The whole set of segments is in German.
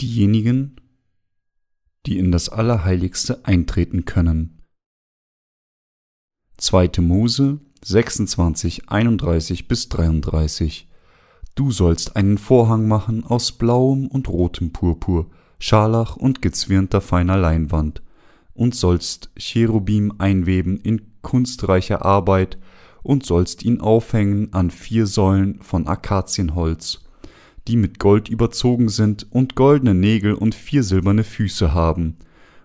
diejenigen, die in das Allerheiligste eintreten können. 2. Mose 26, 31 bis 33 Du sollst einen Vorhang machen aus blauem und rotem Purpur, Scharlach und gezwirnter feiner Leinwand, und sollst Cherubim einweben in kunstreicher Arbeit und sollst ihn aufhängen an vier Säulen von Akazienholz die mit Gold überzogen sind und goldene Nägel und vier silberne Füße haben.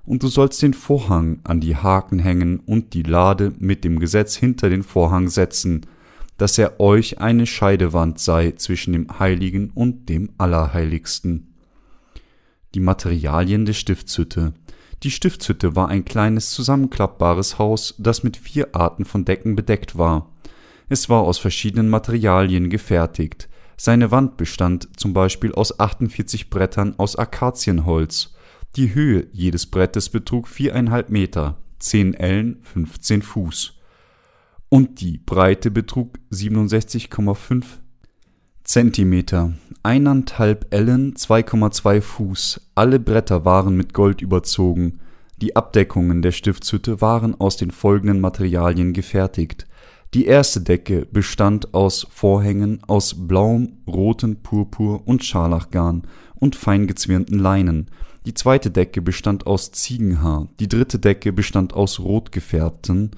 Und du sollst den Vorhang an die Haken hängen und die Lade mit dem Gesetz hinter den Vorhang setzen, dass er euch eine Scheidewand sei zwischen dem Heiligen und dem Allerheiligsten. Die Materialien der Stiftshütte. Die Stiftshütte war ein kleines zusammenklappbares Haus, das mit vier Arten von Decken bedeckt war. Es war aus verschiedenen Materialien gefertigt, seine Wand bestand zum Beispiel aus 48 Brettern aus Akazienholz. Die Höhe jedes Brettes betrug viereinhalb Meter, 10 Ellen, 15 Fuß. Und die Breite betrug 67,5 Zentimeter, eineinhalb Ellen, 2,2 Fuß. Alle Bretter waren mit Gold überzogen. Die Abdeckungen der Stiftshütte waren aus den folgenden Materialien gefertigt: die erste Decke bestand aus Vorhängen aus blauem, rotem Purpur und Scharlachgarn und fein gezwirnten Leinen. Die zweite Decke bestand aus Ziegenhaar, die dritte Decke bestand aus rot gefärbten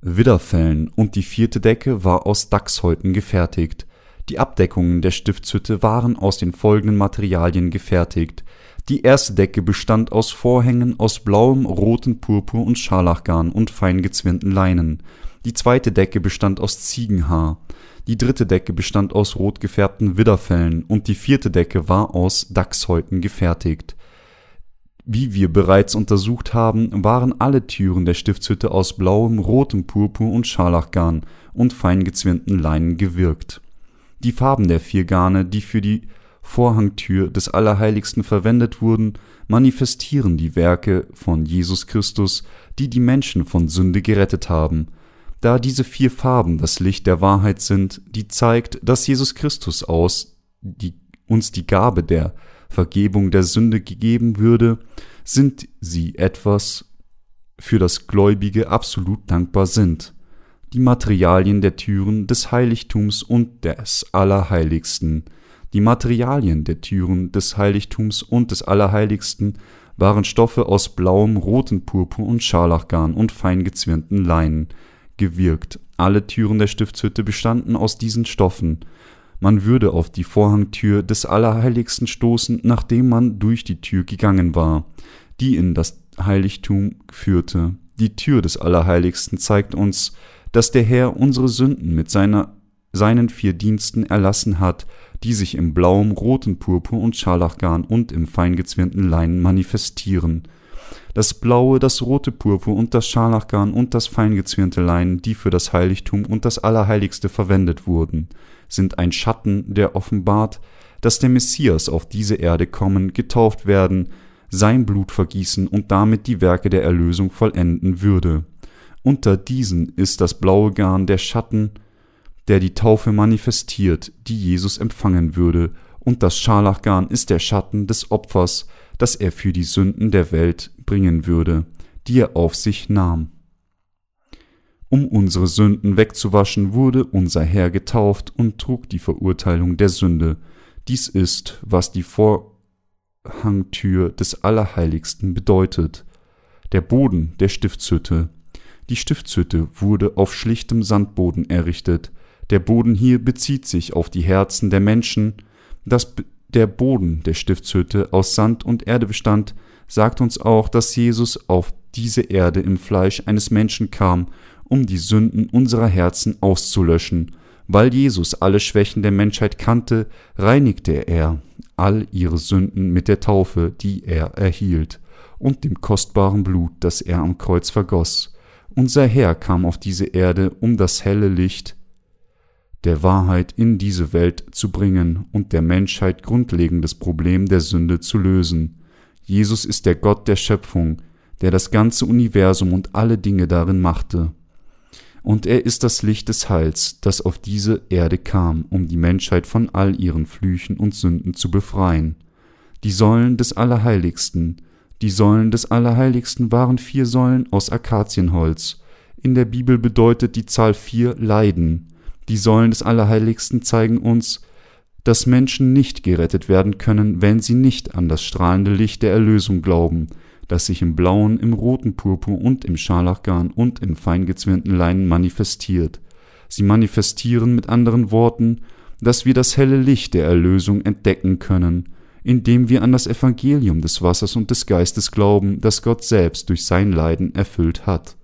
Widderfellen und die vierte Decke war aus Dachshäuten gefertigt. Die Abdeckungen der Stiftshütte waren aus den folgenden Materialien gefertigt. Die erste Decke bestand aus Vorhängen aus blauem, rotem Purpur und Scharlachgarn und fein gezwirnten Leinen. Die zweite Decke bestand aus Ziegenhaar, die dritte Decke bestand aus rot gefärbten Widderfellen und die vierte Decke war aus Dachshäuten gefertigt. Wie wir bereits untersucht haben, waren alle Türen der Stiftshütte aus blauem, rotem Purpur und Scharlachgarn und fein gezwirnten Leinen gewirkt. Die Farben der vier Garne, die für die Vorhangtür des Allerheiligsten verwendet wurden, manifestieren die Werke von Jesus Christus, die die Menschen von Sünde gerettet haben – da diese vier Farben das Licht der Wahrheit sind, die zeigt, dass Jesus Christus aus die, uns die Gabe der Vergebung der Sünde gegeben würde, sind sie etwas, für das Gläubige absolut dankbar sind. Die Materialien der Türen des Heiligtums und des Allerheiligsten. Die Materialien der Türen des Heiligtums und des Allerheiligsten waren Stoffe aus blauem, rotem Purpur und Scharlachgarn und fein gezwirnten Leinen, gewirkt. Alle Türen der Stiftshütte bestanden aus diesen Stoffen. Man würde auf die Vorhangtür des Allerheiligsten stoßen, nachdem man durch die Tür gegangen war, die in das Heiligtum führte. Die Tür des Allerheiligsten zeigt uns, dass der Herr unsere Sünden mit seiner, seinen vier Diensten erlassen hat, die sich im blauem, roten Purpur und Scharlachgarn und im feingezwirnten Leinen manifestieren das blaue, das rote Purpur und das Scharlachgarn und das feingezwirnte Leinen, die für das Heiligtum und das Allerheiligste verwendet wurden, sind ein Schatten, der offenbart, dass der Messias auf diese Erde kommen, getauft werden, sein Blut vergießen und damit die Werke der Erlösung vollenden würde. Unter diesen ist das blaue Garn der Schatten, der die Taufe manifestiert, die Jesus empfangen würde, und das Scharlachgarn ist der Schatten des Opfers, das er für die Sünden der Welt bringen würde, die er auf sich nahm. Um unsere Sünden wegzuwaschen, wurde unser Herr getauft und trug die Verurteilung der Sünde. Dies ist, was die Vorhangtür des Allerheiligsten bedeutet. Der Boden der Stiftshütte. Die Stiftshütte wurde auf schlichtem Sandboden errichtet. Der Boden hier bezieht sich auf die Herzen der Menschen. Das der Boden der Stiftshütte aus Sand und Erde bestand, sagt uns auch, dass Jesus auf diese Erde im Fleisch eines Menschen kam, um die Sünden unserer Herzen auszulöschen. Weil Jesus alle Schwächen der Menschheit kannte, reinigte er all ihre Sünden mit der Taufe, die er erhielt, und dem kostbaren Blut, das er am Kreuz vergoss. Unser Herr kam auf diese Erde, um das helle Licht der Wahrheit in diese Welt zu bringen und der Menschheit grundlegendes Problem der Sünde zu lösen. Jesus ist der Gott der Schöpfung, der das ganze Universum und alle Dinge darin machte. Und er ist das Licht des Heils, das auf diese Erde kam, um die Menschheit von all ihren Flüchen und Sünden zu befreien. die Säulen des Allerheiligsten. Die Säulen des Allerheiligsten waren vier Säulen aus Akazienholz. In der Bibel bedeutet die Zahl vier Leiden. Die Säulen des Allerheiligsten zeigen uns, dass Menschen nicht gerettet werden können, wenn sie nicht an das strahlende Licht der Erlösung glauben, das sich im blauen, im roten Purpur und im Scharlachgarn und im feingezwirnten Leinen manifestiert. Sie manifestieren mit anderen Worten, dass wir das helle Licht der Erlösung entdecken können, indem wir an das Evangelium des Wassers und des Geistes glauben, das Gott selbst durch sein Leiden erfüllt hat.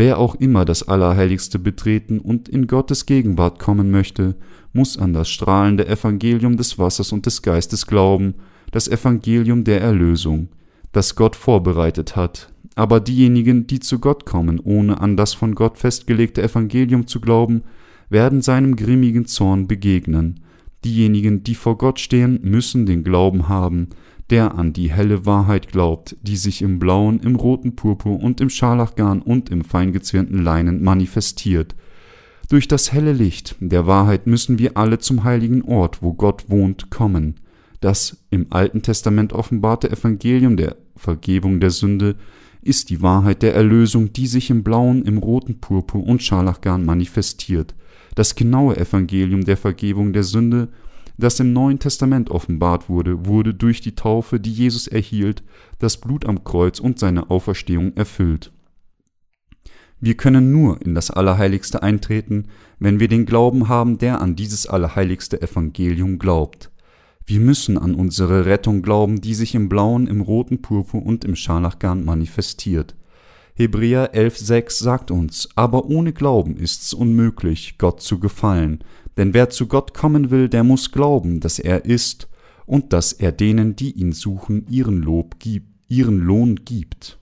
Wer auch immer das Allerheiligste betreten und in Gottes Gegenwart kommen möchte, muss an das strahlende Evangelium des Wassers und des Geistes glauben, das Evangelium der Erlösung, das Gott vorbereitet hat. Aber diejenigen, die zu Gott kommen, ohne an das von Gott festgelegte Evangelium zu glauben, werden seinem grimmigen Zorn begegnen. Diejenigen, die vor Gott stehen, müssen den Glauben haben, der an die helle Wahrheit glaubt, die sich im blauen, im roten Purpur und im Scharlachgarn und im feingezwirnten Leinen manifestiert. Durch das helle Licht der Wahrheit müssen wir alle zum heiligen Ort, wo Gott wohnt, kommen. Das im Alten Testament offenbarte Evangelium der Vergebung der Sünde ist die Wahrheit der Erlösung, die sich im blauen, im roten Purpur und Scharlachgarn manifestiert. Das genaue Evangelium der Vergebung der Sünde, das im Neuen Testament offenbart wurde, wurde durch die Taufe, die Jesus erhielt, das Blut am Kreuz und seine Auferstehung erfüllt. Wir können nur in das Allerheiligste eintreten, wenn wir den Glauben haben, der an dieses allerheiligste Evangelium glaubt. Wir müssen an unsere Rettung glauben, die sich im blauen, im roten Purpur und im Scharlachgarn manifestiert. Hebräer 11,6 sagt uns, aber ohne Glauben ist's unmöglich, Gott zu gefallen, denn wer zu Gott kommen will, der muss glauben, dass er ist und dass er denen, die ihn suchen, ihren Lob gibt, ihren Lohn gibt.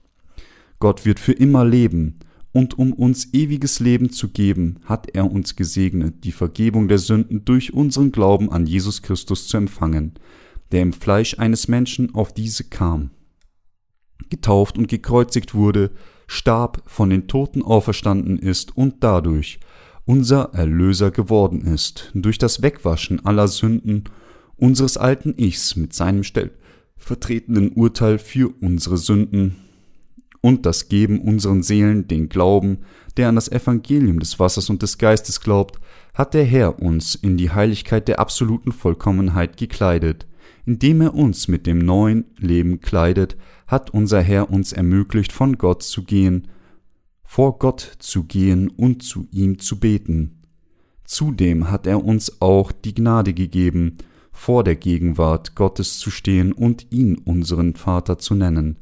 Gott wird für immer leben, und um uns ewiges Leben zu geben, hat er uns gesegnet, die Vergebung der Sünden durch unseren Glauben an Jesus Christus zu empfangen, der im Fleisch eines Menschen auf diese kam, getauft und gekreuzigt wurde, starb, von den Toten auferstanden ist und dadurch unser Erlöser geworden ist, durch das Wegwaschen aller Sünden unseres alten Ichs mit seinem stellvertretenden Urteil für unsere Sünden und das Geben unseren Seelen den Glauben, der an das Evangelium des Wassers und des Geistes glaubt, hat der Herr uns in die Heiligkeit der absoluten Vollkommenheit gekleidet, indem er uns mit dem neuen Leben kleidet, hat unser Herr uns ermöglicht, von Gott zu gehen, vor Gott zu gehen und zu ihm zu beten. Zudem hat er uns auch die Gnade gegeben, vor der Gegenwart Gottes zu stehen und ihn unseren Vater zu nennen.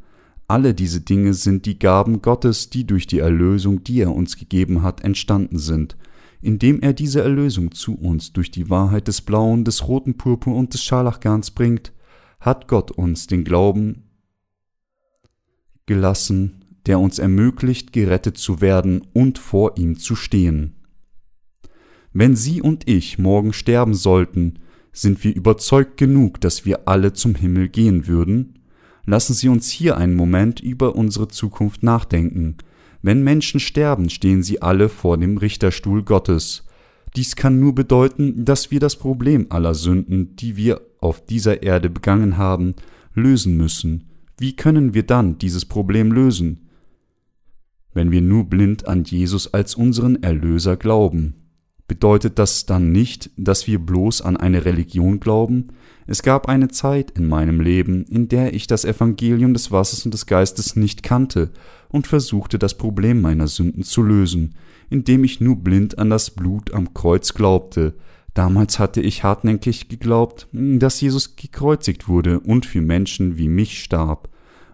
Alle diese Dinge sind die Gaben Gottes, die durch die Erlösung, die er uns gegeben hat, entstanden sind, indem er diese Erlösung zu uns durch die Wahrheit des blauen, des roten Purpur und des Scharlachgarns bringt, hat Gott uns den Glauben gelassen, der uns ermöglicht, gerettet zu werden und vor ihm zu stehen. Wenn Sie und ich morgen sterben sollten, sind wir überzeugt genug, dass wir alle zum Himmel gehen würden? Lassen Sie uns hier einen Moment über unsere Zukunft nachdenken. Wenn Menschen sterben, stehen sie alle vor dem Richterstuhl Gottes. Dies kann nur bedeuten, dass wir das Problem aller Sünden, die wir auf dieser Erde begangen haben, lösen müssen, wie können wir dann dieses Problem lösen? Wenn wir nur blind an Jesus als unseren Erlöser glauben. Bedeutet das dann nicht, dass wir bloß an eine Religion glauben? Es gab eine Zeit in meinem Leben, in der ich das Evangelium des Wassers und des Geistes nicht kannte und versuchte das Problem meiner Sünden zu lösen, indem ich nur blind an das Blut am Kreuz glaubte, Damals hatte ich hartnäckig geglaubt, dass Jesus gekreuzigt wurde und für Menschen wie mich starb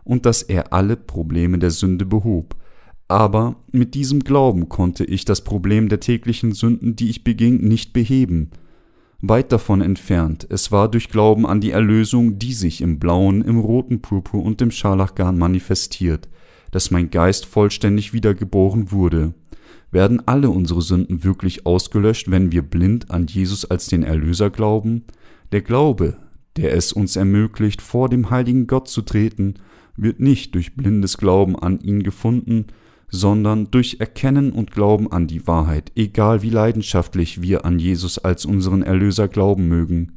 und dass er alle Probleme der Sünde behob. Aber mit diesem Glauben konnte ich das Problem der täglichen Sünden, die ich beging, nicht beheben. Weit davon entfernt, es war durch Glauben an die Erlösung, die sich im blauen, im roten Purpur und im Scharlachgarn manifestiert, dass mein Geist vollständig wiedergeboren wurde. Werden alle unsere Sünden wirklich ausgelöscht, wenn wir blind an Jesus als den Erlöser glauben? Der Glaube, der es uns ermöglicht, vor dem heiligen Gott zu treten, wird nicht durch blindes Glauben an ihn gefunden, sondern durch Erkennen und Glauben an die Wahrheit, egal wie leidenschaftlich wir an Jesus als unseren Erlöser glauben mögen.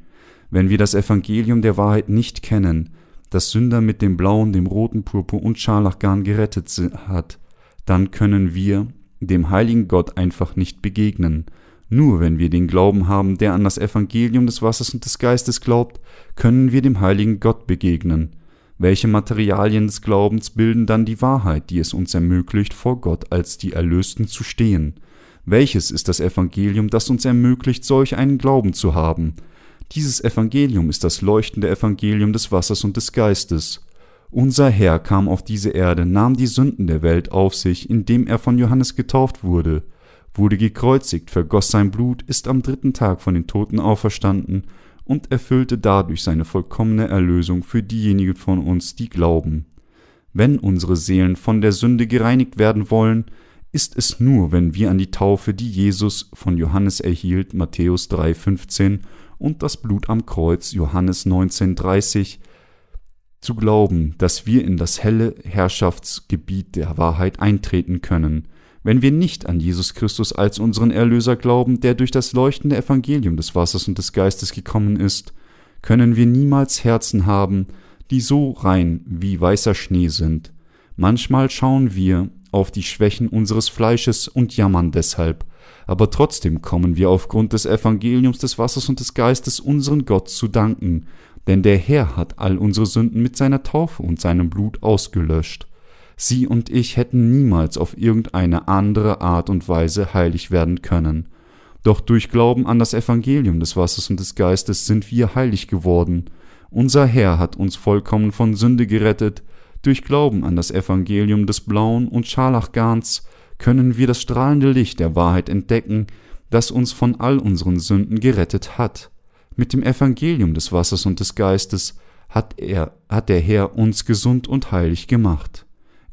Wenn wir das Evangelium der Wahrheit nicht kennen, das Sünder mit dem blauen, dem roten Purpur und Scharlachgarn gerettet hat, dann können wir dem heiligen Gott einfach nicht begegnen. Nur wenn wir den Glauben haben, der an das Evangelium des Wassers und des Geistes glaubt, können wir dem heiligen Gott begegnen. Welche Materialien des Glaubens bilden dann die Wahrheit, die es uns ermöglicht, vor Gott als die Erlösten zu stehen? Welches ist das Evangelium, das uns ermöglicht, solch einen Glauben zu haben? Dieses Evangelium ist das leuchtende Evangelium des Wassers und des Geistes. Unser Herr kam auf diese Erde, nahm die Sünden der Welt auf sich, indem er von Johannes getauft wurde, wurde gekreuzigt, vergoss sein Blut, ist am dritten Tag von den Toten auferstanden und erfüllte dadurch seine vollkommene Erlösung für diejenigen von uns, die glauben. Wenn unsere Seelen von der Sünde gereinigt werden wollen, ist es nur, wenn wir an die Taufe, die Jesus von Johannes erhielt, Matthäus 3,15, und das Blut am Kreuz, Johannes 19,30, zu glauben, dass wir in das helle Herrschaftsgebiet der Wahrheit eintreten können, wenn wir nicht an Jesus Christus als unseren Erlöser glauben, der durch das leuchtende Evangelium des Wassers und des Geistes gekommen ist, können wir niemals Herzen haben, die so rein wie weißer Schnee sind. Manchmal schauen wir auf die Schwächen unseres Fleisches und jammern deshalb, aber trotzdem kommen wir aufgrund des Evangeliums des Wassers und des Geistes unseren Gott zu danken, denn der Herr hat all unsere Sünden mit seiner Taufe und seinem Blut ausgelöscht. Sie und ich hätten niemals auf irgendeine andere Art und Weise heilig werden können. Doch durch Glauben an das Evangelium des Wassers und des Geistes sind wir heilig geworden. Unser Herr hat uns vollkommen von Sünde gerettet. Durch Glauben an das Evangelium des blauen und Scharlachgarns können wir das strahlende Licht der Wahrheit entdecken, das uns von all unseren Sünden gerettet hat. Mit dem Evangelium des Wassers und des Geistes hat er, hat der Herr uns gesund und heilig gemacht.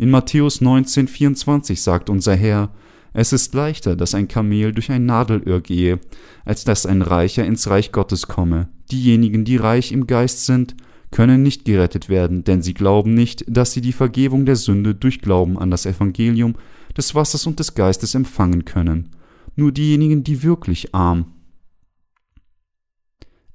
In Matthäus 19, 24 sagt unser Herr, es ist leichter, dass ein Kamel durch ein Nadelöhr gehe, als dass ein Reicher ins Reich Gottes komme. Diejenigen, die reich im Geist sind, können nicht gerettet werden, denn sie glauben nicht, dass sie die Vergebung der Sünde durch Glauben an das Evangelium des Wassers und des Geistes empfangen können. Nur diejenigen, die wirklich arm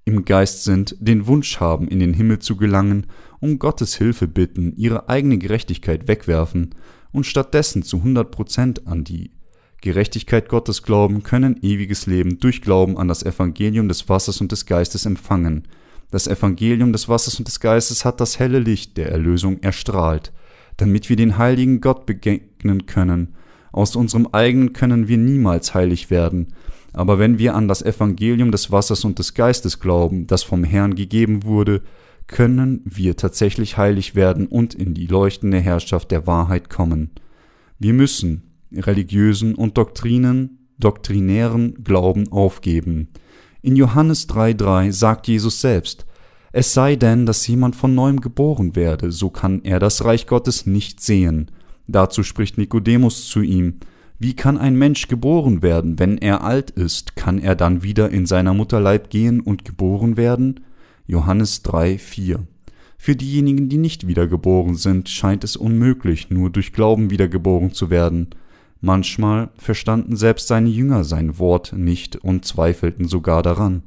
im Geist sind, den Wunsch haben, in den Himmel zu gelangen, um Gottes Hilfe bitten, ihre eigene Gerechtigkeit wegwerfen und stattdessen zu 100 Prozent an die Gerechtigkeit Gottes glauben, können ewiges Leben durch Glauben an das Evangelium des Wassers und des Geistes empfangen. Das Evangelium des Wassers und des Geistes hat das helle Licht der Erlösung erstrahlt, damit wir den heiligen Gott begegnen können. Aus unserem eigenen können wir niemals heilig werden, aber wenn wir an das Evangelium des Wassers und des Geistes glauben, das vom Herrn gegeben wurde, können wir tatsächlich heilig werden und in die leuchtende Herrschaft der Wahrheit kommen. Wir müssen religiösen und Doktrinen, doktrinären Glauben aufgeben. In Johannes 3,3 sagt Jesus selbst, es sei denn, dass jemand von neuem geboren werde, so kann er das Reich Gottes nicht sehen. Dazu spricht Nikodemus zu ihm, wie kann ein Mensch geboren werden, wenn er alt ist? Kann er dann wieder in seiner Mutterleib gehen und geboren werden? Johannes 3, 4. Für diejenigen, die nicht wiedergeboren sind, scheint es unmöglich, nur durch Glauben wiedergeboren zu werden. Manchmal verstanden selbst seine Jünger sein Wort nicht und zweifelten sogar daran.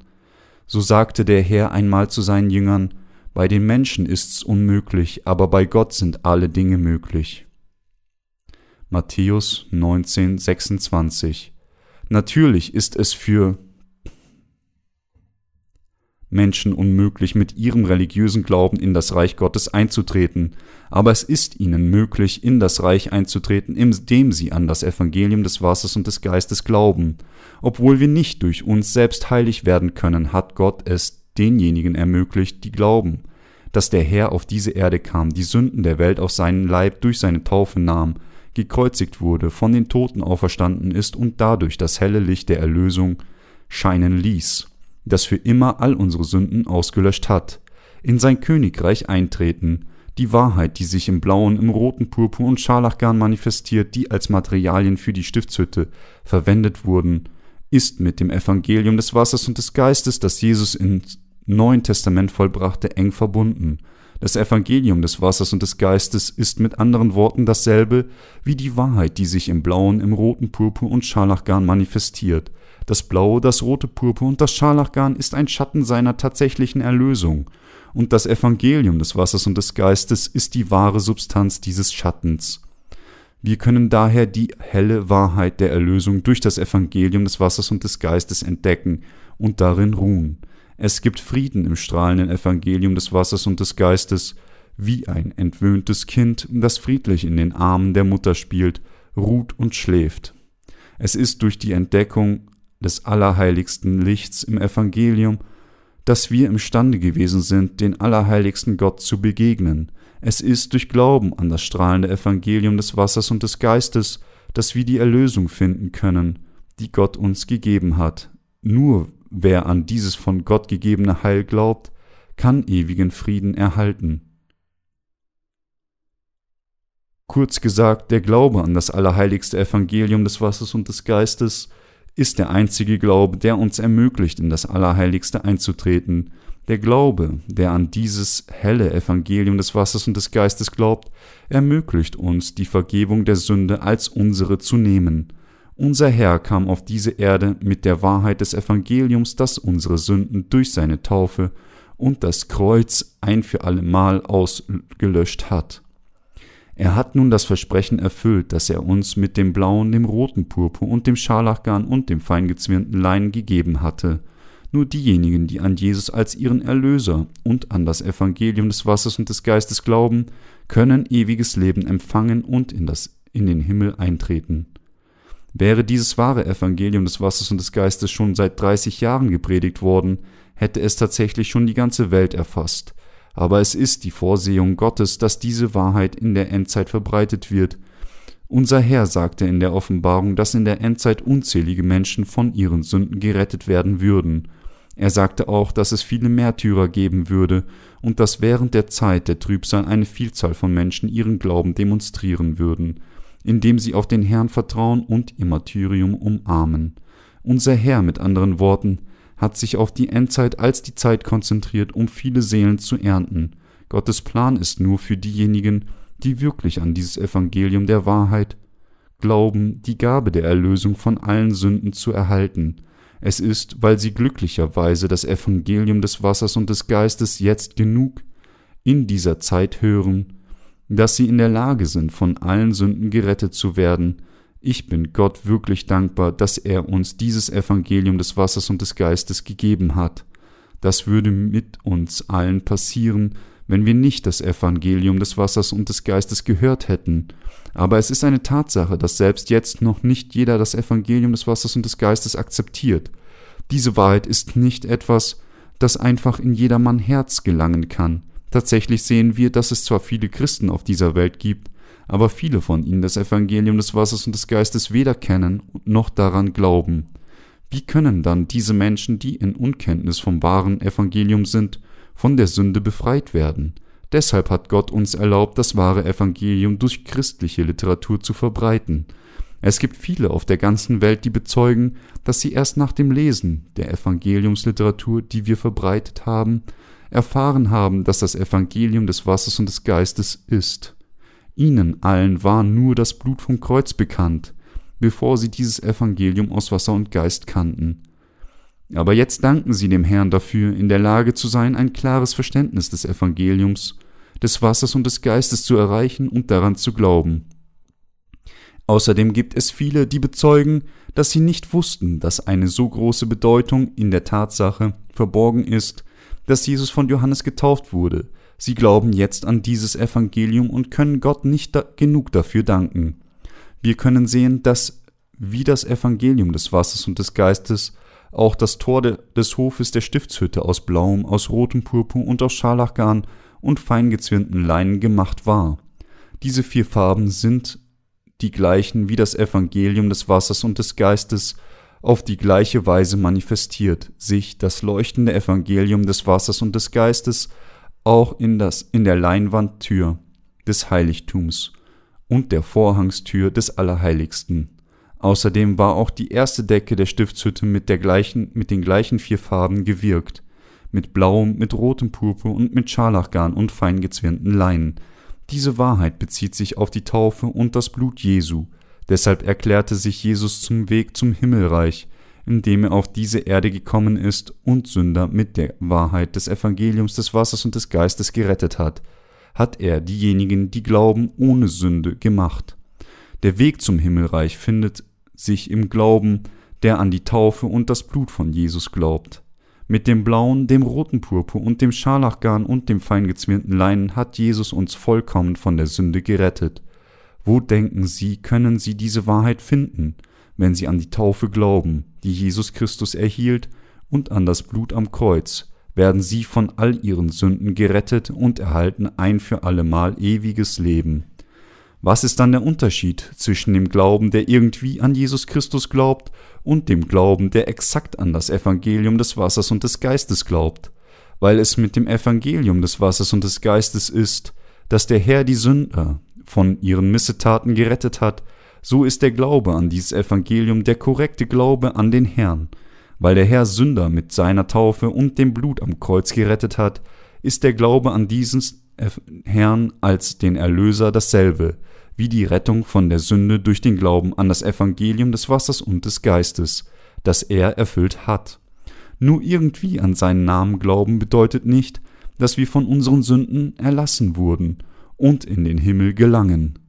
So sagte der Herr einmal zu seinen Jüngern, bei den Menschen ist's unmöglich, aber bei Gott sind alle Dinge möglich. Matthäus 19, 26. Natürlich ist es für Menschen unmöglich, mit ihrem religiösen Glauben in das Reich Gottes einzutreten, aber es ist ihnen möglich, in das Reich einzutreten, indem sie an das Evangelium des Wassers und des Geistes glauben. Obwohl wir nicht durch uns selbst heilig werden können, hat Gott es denjenigen ermöglicht, die glauben, dass der Herr auf diese Erde kam, die Sünden der Welt auf seinen Leib durch seine Taufe nahm, gekreuzigt wurde, von den Toten auferstanden ist und dadurch das helle Licht der Erlösung scheinen ließ, das für immer all unsere Sünden ausgelöscht hat, in sein Königreich eintreten, die Wahrheit, die sich im blauen, im roten Purpur und Scharlachgarn manifestiert, die als Materialien für die Stiftshütte verwendet wurden, ist mit dem Evangelium des Wassers und des Geistes, das Jesus im Neuen Testament vollbrachte, eng verbunden. Das Evangelium des Wassers und des Geistes ist mit anderen Worten dasselbe wie die Wahrheit, die sich im blauen, im roten Purpur und Scharlachgarn manifestiert. Das blaue, das rote Purpur und das Scharlachgarn ist ein Schatten seiner tatsächlichen Erlösung, und das Evangelium des Wassers und des Geistes ist die wahre Substanz dieses Schattens. Wir können daher die helle Wahrheit der Erlösung durch das Evangelium des Wassers und des Geistes entdecken und darin ruhen. Es gibt Frieden im strahlenden Evangelium des Wassers und des Geistes, wie ein entwöhntes Kind, das friedlich in den Armen der Mutter spielt, ruht und schläft. Es ist durch die Entdeckung des allerheiligsten Lichts im Evangelium, dass wir imstande gewesen sind, den allerheiligsten Gott zu begegnen. Es ist durch Glauben an das strahlende Evangelium des Wassers und des Geistes, dass wir die Erlösung finden können, die Gott uns gegeben hat. Nur Wer an dieses von Gott gegebene Heil glaubt, kann ewigen Frieden erhalten. Kurz gesagt, der Glaube an das allerheiligste Evangelium des Wassers und des Geistes ist der einzige Glaube, der uns ermöglicht, in das Allerheiligste einzutreten. Der Glaube, der an dieses helle Evangelium des Wassers und des Geistes glaubt, ermöglicht uns, die Vergebung der Sünde als unsere zu nehmen. Unser Herr kam auf diese Erde mit der Wahrheit des Evangeliums, das unsere Sünden durch seine Taufe und das Kreuz ein für allemal ausgelöscht hat. Er hat nun das Versprechen erfüllt, das er uns mit dem blauen, dem roten Purpur und dem Scharlachgarn und dem feingezwirnten Leinen gegeben hatte. Nur diejenigen, die an Jesus als ihren Erlöser und an das Evangelium des Wassers und des Geistes glauben, können ewiges Leben empfangen und in, das, in den Himmel eintreten. Wäre dieses wahre Evangelium des Wassers und des Geistes schon seit 30 Jahren gepredigt worden, hätte es tatsächlich schon die ganze Welt erfasst. Aber es ist die Vorsehung Gottes, dass diese Wahrheit in der Endzeit verbreitet wird. Unser Herr sagte in der Offenbarung, dass in der Endzeit unzählige Menschen von ihren Sünden gerettet werden würden. Er sagte auch, dass es viele Märtyrer geben würde und dass während der Zeit der Trübsal eine Vielzahl von Menschen ihren Glauben demonstrieren würden indem sie auf den Herrn vertrauen und ihr Martyrium umarmen. Unser Herr, mit anderen Worten, hat sich auf die Endzeit als die Zeit konzentriert, um viele Seelen zu ernten. Gottes Plan ist nur für diejenigen, die wirklich an dieses Evangelium der Wahrheit glauben, die Gabe der Erlösung von allen Sünden zu erhalten. Es ist, weil sie glücklicherweise das Evangelium des Wassers und des Geistes jetzt genug in dieser Zeit hören, dass sie in der Lage sind, von allen Sünden gerettet zu werden. Ich bin Gott wirklich dankbar, dass er uns dieses Evangelium des Wassers und des Geistes gegeben hat. Das würde mit uns allen passieren, wenn wir nicht das Evangelium des Wassers und des Geistes gehört hätten. Aber es ist eine Tatsache, dass selbst jetzt noch nicht jeder das Evangelium des Wassers und des Geistes akzeptiert. Diese Wahrheit ist nicht etwas, das einfach in jedermann Herz gelangen kann. Tatsächlich sehen wir, dass es zwar viele Christen auf dieser Welt gibt, aber viele von ihnen das Evangelium des Wassers und des Geistes weder kennen noch daran glauben. Wie können dann diese Menschen, die in Unkenntnis vom wahren Evangelium sind, von der Sünde befreit werden? Deshalb hat Gott uns erlaubt, das wahre Evangelium durch christliche Literatur zu verbreiten. Es gibt viele auf der ganzen Welt, die bezeugen, dass sie erst nach dem Lesen der Evangeliumsliteratur, die wir verbreitet haben, erfahren haben, dass das Evangelium des Wassers und des Geistes ist. Ihnen allen war nur das Blut vom Kreuz bekannt, bevor sie dieses Evangelium aus Wasser und Geist kannten. Aber jetzt danken sie dem Herrn dafür, in der Lage zu sein, ein klares Verständnis des Evangeliums, des Wassers und des Geistes zu erreichen und daran zu glauben. Außerdem gibt es viele, die bezeugen, dass sie nicht wussten, dass eine so große Bedeutung in der Tatsache verborgen ist, dass Jesus von Johannes getauft wurde. Sie glauben jetzt an dieses Evangelium und können Gott nicht da genug dafür danken. Wir können sehen, dass wie das Evangelium des Wassers und des Geistes auch das Tor de, des Hofes der Stiftshütte aus blauem, aus rotem Purpur und aus Scharlachgarn und feingezwirnten Leinen gemacht war. Diese vier Farben sind die gleichen wie das Evangelium des Wassers und des Geistes auf die gleiche Weise manifestiert sich das leuchtende Evangelium des Wassers und des Geistes auch in, das, in der Leinwandtür des Heiligtums und der Vorhangstür des Allerheiligsten. Außerdem war auch die erste Decke der Stiftshütte mit, der gleichen, mit den gleichen vier Farben gewirkt. mit blauem, mit rotem Purpur und mit Scharlachgarn und feingezwirnten Leinen. Diese Wahrheit bezieht sich auf die Taufe und das Blut Jesu. Deshalb erklärte sich Jesus zum Weg zum Himmelreich, indem er auf diese Erde gekommen ist und Sünder mit der Wahrheit des Evangeliums des Wassers und des Geistes gerettet hat, hat er diejenigen, die glauben, ohne Sünde gemacht. Der Weg zum Himmelreich findet sich im Glauben, der an die Taufe und das Blut von Jesus glaubt. Mit dem blauen, dem roten Purpur und dem Scharlachgarn und dem feingezwirnten Leinen hat Jesus uns vollkommen von der Sünde gerettet. Wo denken Sie, können Sie diese Wahrheit finden, wenn Sie an die Taufe glauben, die Jesus Christus erhielt, und an das Blut am Kreuz, werden Sie von all Ihren Sünden gerettet und erhalten ein für allemal ewiges Leben. Was ist dann der Unterschied zwischen dem Glauben, der irgendwie an Jesus Christus glaubt, und dem Glauben, der exakt an das Evangelium des Wassers und des Geistes glaubt? Weil es mit dem Evangelium des Wassers und des Geistes ist, dass der Herr die Sünder von ihren Missetaten gerettet hat, so ist der Glaube an dieses Evangelium der korrekte Glaube an den Herrn. Weil der Herr Sünder mit seiner Taufe und dem Blut am Kreuz gerettet hat, ist der Glaube an diesen Herrn als den Erlöser dasselbe, wie die Rettung von der Sünde durch den Glauben an das Evangelium des Wassers und des Geistes, das er erfüllt hat. Nur irgendwie an seinen Namen glauben bedeutet nicht, dass wir von unseren Sünden erlassen wurden und in den Himmel gelangen.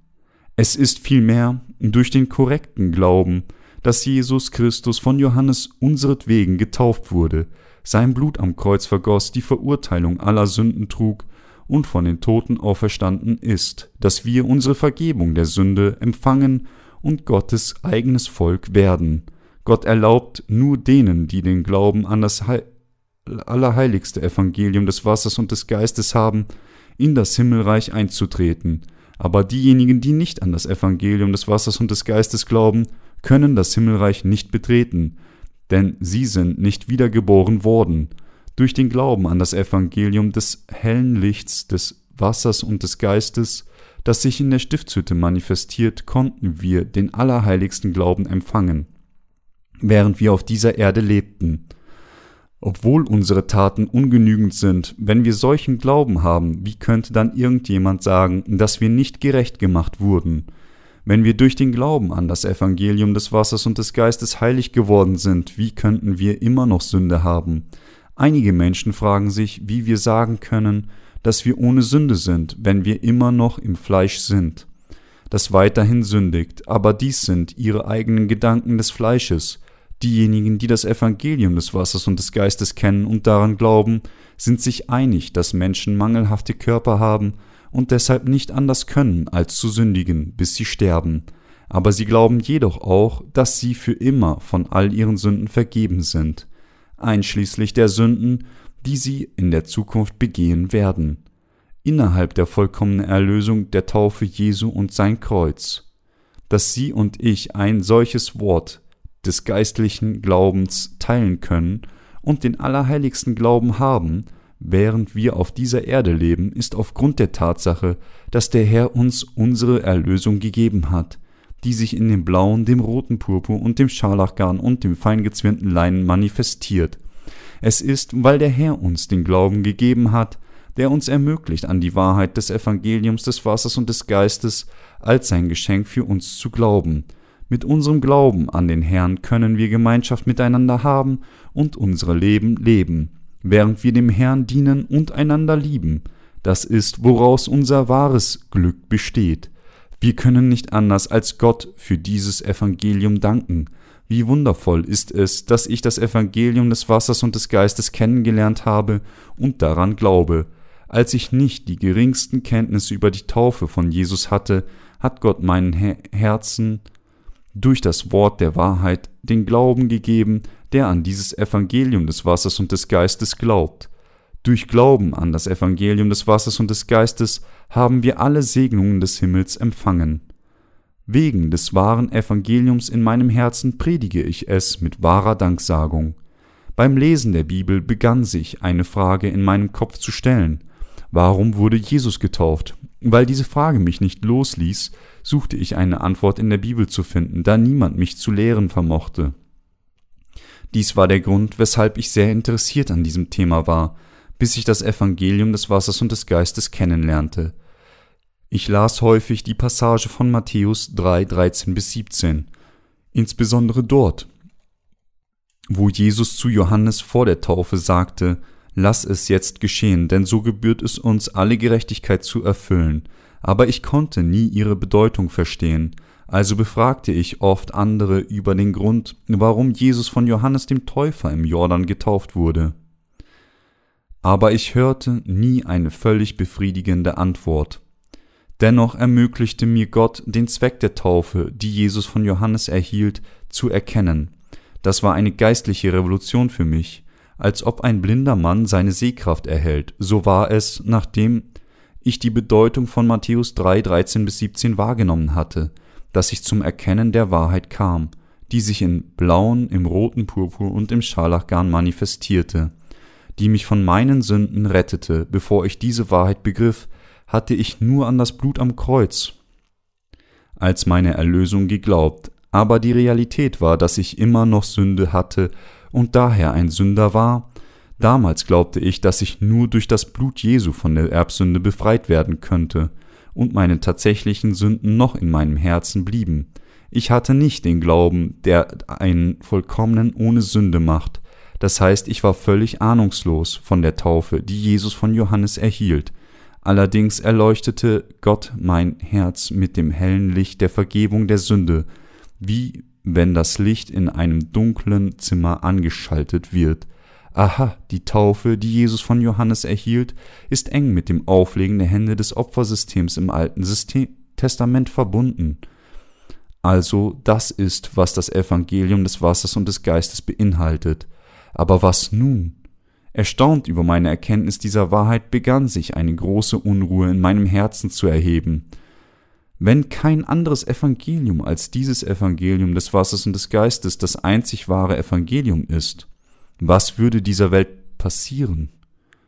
Es ist vielmehr durch den korrekten Glauben, dass Jesus Christus von Johannes unseretwegen getauft wurde, sein Blut am Kreuz vergoss, die Verurteilung aller Sünden trug und von den Toten auferstanden ist, dass wir unsere Vergebung der Sünde empfangen und Gottes eigenes Volk werden. Gott erlaubt nur denen, die den Glauben an das Heil allerheiligste Evangelium des Wassers und des Geistes haben, in das Himmelreich einzutreten. Aber diejenigen, die nicht an das Evangelium des Wassers und des Geistes glauben, können das Himmelreich nicht betreten, denn sie sind nicht wiedergeboren worden. Durch den Glauben an das Evangelium des hellen Lichts, des Wassers und des Geistes, das sich in der Stiftshütte manifestiert, konnten wir den allerheiligsten Glauben empfangen, während wir auf dieser Erde lebten. Obwohl unsere Taten ungenügend sind, wenn wir solchen Glauben haben, wie könnte dann irgendjemand sagen, dass wir nicht gerecht gemacht wurden? Wenn wir durch den Glauben an das Evangelium des Wassers und des Geistes heilig geworden sind, wie könnten wir immer noch Sünde haben? Einige Menschen fragen sich, wie wir sagen können, dass wir ohne Sünde sind, wenn wir immer noch im Fleisch sind, das weiterhin sündigt, aber dies sind ihre eigenen Gedanken des Fleisches. Diejenigen, die das Evangelium des Wassers und des Geistes kennen und daran glauben, sind sich einig, dass Menschen mangelhafte Körper haben und deshalb nicht anders können, als zu sündigen, bis sie sterben. Aber sie glauben jedoch auch, dass sie für immer von all ihren Sünden vergeben sind einschließlich der Sünden, die sie in der Zukunft begehen werden, innerhalb der vollkommenen Erlösung der Taufe Jesu und sein Kreuz. Dass Sie und ich ein solches Wort des geistlichen Glaubens teilen können und den allerheiligsten Glauben haben, während wir auf dieser Erde leben, ist aufgrund der Tatsache, dass der Herr uns unsere Erlösung gegeben hat, die sich in dem blauen, dem roten Purpur und dem Scharlachgarn und dem feingezwirnten Leinen manifestiert. Es ist, weil der Herr uns den Glauben gegeben hat, der uns ermöglicht, an die Wahrheit des Evangeliums des Wassers und des Geistes als sein Geschenk für uns zu glauben. Mit unserem Glauben an den Herrn können wir Gemeinschaft miteinander haben und unsere Leben leben, während wir dem Herrn dienen und einander lieben. Das ist, woraus unser wahres Glück besteht. Wir können nicht anders als Gott für dieses Evangelium danken. Wie wundervoll ist es, dass ich das Evangelium des Wassers und des Geistes kennengelernt habe und daran glaube. Als ich nicht die geringsten Kenntnisse über die Taufe von Jesus hatte, hat Gott meinen Her Herzen durch das Wort der Wahrheit den Glauben gegeben, der an dieses Evangelium des Wassers und des Geistes glaubt. Durch Glauben an das Evangelium des Wassers und des Geistes haben wir alle Segnungen des Himmels empfangen. Wegen des wahren Evangeliums in meinem Herzen predige ich es mit wahrer Danksagung. Beim Lesen der Bibel begann sich eine Frage in meinem Kopf zu stellen. Warum wurde Jesus getauft? Weil diese Frage mich nicht losließ, suchte ich eine Antwort in der Bibel zu finden, da niemand mich zu lehren vermochte. Dies war der Grund, weshalb ich sehr interessiert an diesem Thema war, bis ich das Evangelium des Wassers und des Geistes kennenlernte. Ich las häufig die Passage von Matthäus 3, 13 bis 17, insbesondere dort, wo Jesus zu Johannes vor der Taufe sagte, Lass es jetzt geschehen, denn so gebührt es uns, alle Gerechtigkeit zu erfüllen. Aber ich konnte nie ihre Bedeutung verstehen, also befragte ich oft andere über den Grund, warum Jesus von Johannes dem Täufer im Jordan getauft wurde. Aber ich hörte nie eine völlig befriedigende Antwort. Dennoch ermöglichte mir Gott den Zweck der Taufe, die Jesus von Johannes erhielt, zu erkennen. Das war eine geistliche Revolution für mich, als ob ein blinder Mann seine Sehkraft erhält, so war es, nachdem ich die Bedeutung von Matthäus 3, 13 bis 17 wahrgenommen hatte, dass ich zum Erkennen der Wahrheit kam, die sich in blauen, im roten Purpur und im Scharlachgarn manifestierte, die mich von meinen Sünden rettete, bevor ich diese Wahrheit begriff, hatte ich nur an das Blut am Kreuz als meine Erlösung geglaubt, aber die Realität war, dass ich immer noch Sünde hatte und daher ein Sünder war. Damals glaubte ich, dass ich nur durch das Blut Jesu von der Erbsünde befreit werden könnte, und meine tatsächlichen Sünden noch in meinem Herzen blieben. Ich hatte nicht den Glauben, der einen vollkommenen ohne Sünde macht. Das heißt, ich war völlig ahnungslos von der Taufe, die Jesus von Johannes erhielt. Allerdings erleuchtete Gott mein Herz mit dem hellen Licht der Vergebung der Sünde, wie wenn das Licht in einem dunklen Zimmer angeschaltet wird. Aha, die Taufe, die Jesus von Johannes erhielt, ist eng mit dem Auflegen der Hände des Opfersystems im Alten System Testament verbunden. Also das ist, was das Evangelium des Wassers und des Geistes beinhaltet. Aber was nun? Erstaunt über meine Erkenntnis dieser Wahrheit begann sich eine große Unruhe in meinem Herzen zu erheben. Wenn kein anderes Evangelium als dieses Evangelium des Wassers und des Geistes das einzig wahre Evangelium ist, was würde dieser Welt passieren?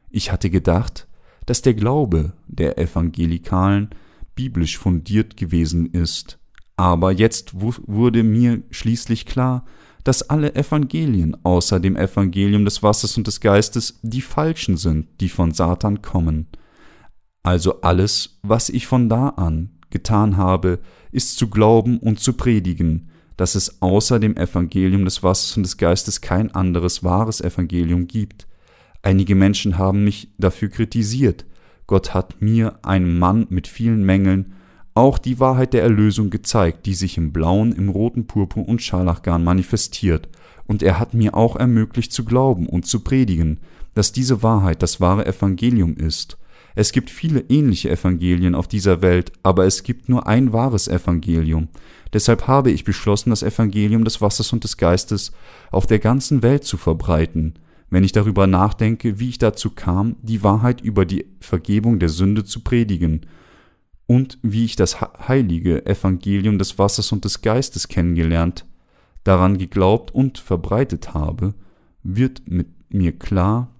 Ich hatte gedacht, dass der Glaube der Evangelikalen biblisch fundiert gewesen ist, aber jetzt wurde mir schließlich klar, dass alle Evangelien außer dem Evangelium des Wassers und des Geistes die falschen sind, die von Satan kommen. Also alles, was ich von da an getan habe, ist zu glauben und zu predigen, dass es außer dem Evangelium des Wassers und des Geistes kein anderes wahres Evangelium gibt. Einige Menschen haben mich dafür kritisiert. Gott hat mir, einem Mann mit vielen Mängeln, auch die Wahrheit der Erlösung gezeigt, die sich im blauen, im roten Purpur und Scharlachgarn manifestiert, und er hat mir auch ermöglicht zu glauben und zu predigen, dass diese Wahrheit das wahre Evangelium ist. Es gibt viele ähnliche Evangelien auf dieser Welt, aber es gibt nur ein wahres Evangelium, Deshalb habe ich beschlossen, das Evangelium des Wassers und des Geistes auf der ganzen Welt zu verbreiten, wenn ich darüber nachdenke, wie ich dazu kam, die Wahrheit über die Vergebung der Sünde zu predigen und wie ich das heilige Evangelium des Wassers und des Geistes kennengelernt, daran geglaubt und verbreitet habe, wird mit mir klar,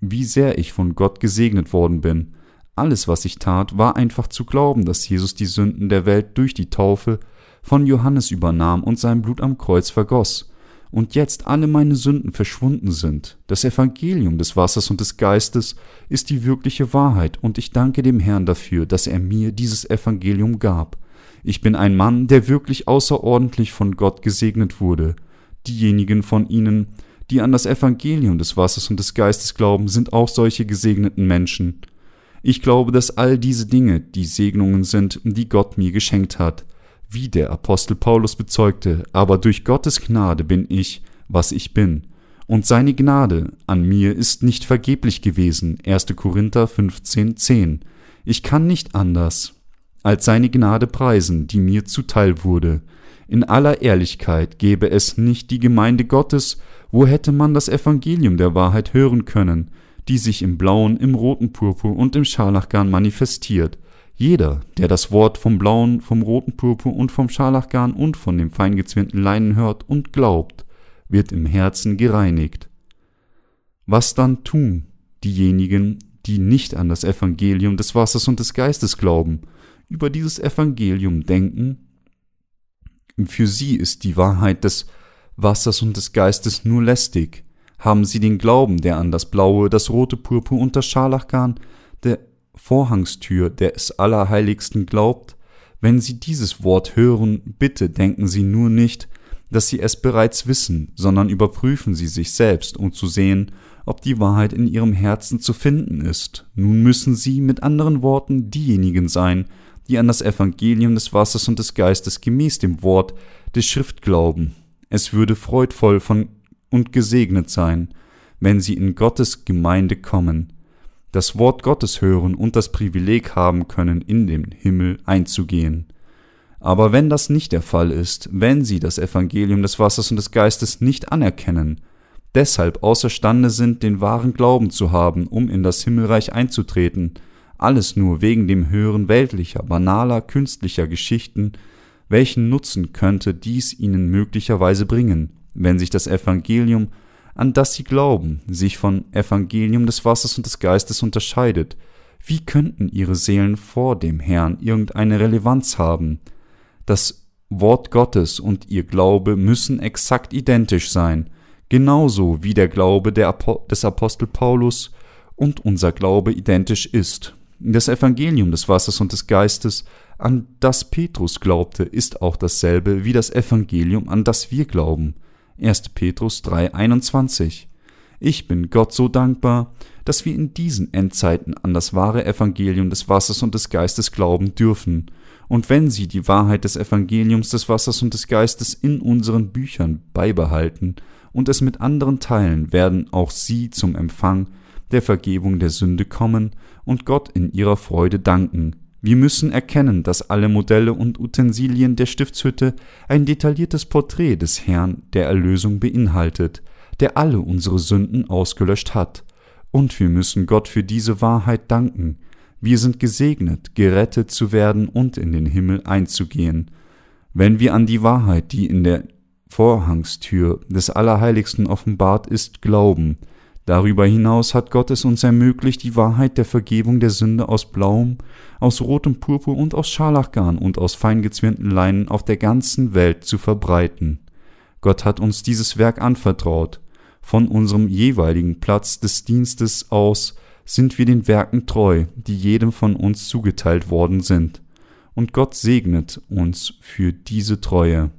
wie sehr ich von Gott gesegnet worden bin. Alles, was ich tat, war einfach zu glauben, dass Jesus die Sünden der Welt durch die Taufe von Johannes übernahm und sein Blut am Kreuz vergoss, und jetzt alle meine Sünden verschwunden sind. Das Evangelium des Wassers und des Geistes ist die wirkliche Wahrheit, und ich danke dem Herrn dafür, dass er mir dieses Evangelium gab. Ich bin ein Mann, der wirklich außerordentlich von Gott gesegnet wurde. Diejenigen von Ihnen, die an das Evangelium des Wassers und des Geistes glauben, sind auch solche gesegneten Menschen. Ich glaube, dass all diese Dinge die Segnungen sind, die Gott mir geschenkt hat wie der Apostel Paulus bezeugte, aber durch Gottes Gnade bin ich, was ich bin. Und seine Gnade an mir ist nicht vergeblich gewesen. 1. Korinther 15, 10. Ich kann nicht anders, als seine Gnade preisen, die mir zuteil wurde. In aller Ehrlichkeit gäbe es nicht die Gemeinde Gottes, wo hätte man das Evangelium der Wahrheit hören können, die sich im blauen, im roten Purpur und im Scharlachgarn manifestiert, jeder, der das Wort vom blauen, vom roten Purpur und vom Scharlachgarn und von dem feingezwirnten Leinen hört und glaubt, wird im Herzen gereinigt. Was dann tun diejenigen, die nicht an das Evangelium des Wassers und des Geistes glauben, über dieses Evangelium denken? Für sie ist die Wahrheit des Wassers und des Geistes nur lästig? Haben sie den Glauben, der an das blaue, das rote Purpur und das Scharlachgarn der Vorhangstür des Allerheiligsten glaubt? Wenn sie dieses Wort hören, bitte denken sie nur nicht, dass sie es bereits wissen, sondern überprüfen sie sich selbst, um zu sehen, ob die Wahrheit in ihrem Herzen zu finden ist. Nun müssen sie mit anderen Worten diejenigen sein, die an das Evangelium des Wassers und des Geistes gemäß dem Wort der Schrift glauben. Es würde freudvoll von und gesegnet sein, wenn sie in Gottes Gemeinde kommen, das Wort Gottes hören und das Privileg haben können, in den Himmel einzugehen. Aber wenn das nicht der Fall ist, wenn sie das Evangelium des Wassers und des Geistes nicht anerkennen, deshalb außerstande sind, den wahren Glauben zu haben, um in das Himmelreich einzutreten, alles nur wegen dem Hören weltlicher, banaler, künstlicher Geschichten, welchen Nutzen könnte dies ihnen möglicherweise bringen, wenn sich das Evangelium, an das sie glauben, sich von Evangelium des Wassers und des Geistes unterscheidet? Wie könnten ihre Seelen vor dem Herrn irgendeine Relevanz haben? Das Wort Gottes und ihr Glaube müssen exakt identisch sein, genauso wie der Glaube der Apo des Apostel Paulus und unser Glaube identisch ist. Das Evangelium des Wassers und des Geistes, an das Petrus glaubte, ist auch dasselbe wie das Evangelium, an das wir glauben. 1. Petrus 3,21. Ich bin Gott so dankbar, dass wir in diesen Endzeiten an das wahre Evangelium des Wassers und des Geistes glauben dürfen. Und wenn Sie die Wahrheit des Evangeliums des Wassers und des Geistes in unseren Büchern beibehalten und es mit anderen teilen, werden auch Sie zum Empfang der Vergebung der Sünde kommen und Gott in ihrer Freude danken. Wir müssen erkennen, dass alle Modelle und Utensilien der Stiftshütte ein detailliertes Porträt des Herrn der Erlösung beinhaltet, der alle unsere Sünden ausgelöscht hat. Und wir müssen Gott für diese Wahrheit danken. Wir sind gesegnet, gerettet zu werden und in den Himmel einzugehen. Wenn wir an die Wahrheit, die in der Vorhangstür des Allerheiligsten offenbart ist, glauben, Darüber hinaus hat Gott es uns ermöglicht, die Wahrheit der Vergebung der Sünde aus blauem, aus rotem Purpur und aus Scharlachgarn und aus feingezwirnten Leinen auf der ganzen Welt zu verbreiten. Gott hat uns dieses Werk anvertraut. Von unserem jeweiligen Platz des Dienstes aus sind wir den Werken treu, die jedem von uns zugeteilt worden sind. Und Gott segnet uns für diese Treue.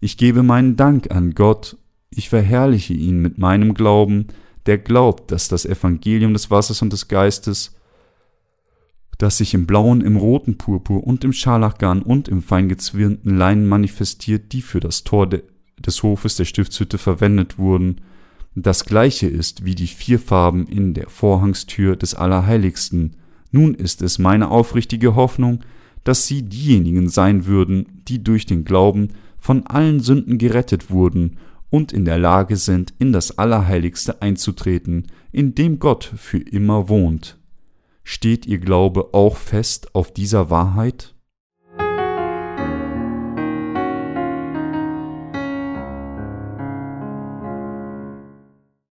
Ich gebe meinen Dank an Gott, ich verherrliche ihn mit meinem Glauben, der glaubt, dass das Evangelium des Wassers und des Geistes, das sich im blauen, im roten Purpur und im Scharlachgarn und im feingezwirnten Leinen manifestiert, die für das Tor de, des Hofes der Stiftshütte verwendet wurden, das gleiche ist wie die vier Farben in der Vorhangstür des Allerheiligsten. Nun ist es meine aufrichtige Hoffnung, dass sie diejenigen sein würden, die durch den Glauben von allen Sünden gerettet wurden und in der Lage sind, in das Allerheiligste einzutreten, in dem Gott für immer wohnt. Steht Ihr Glaube auch fest auf dieser Wahrheit?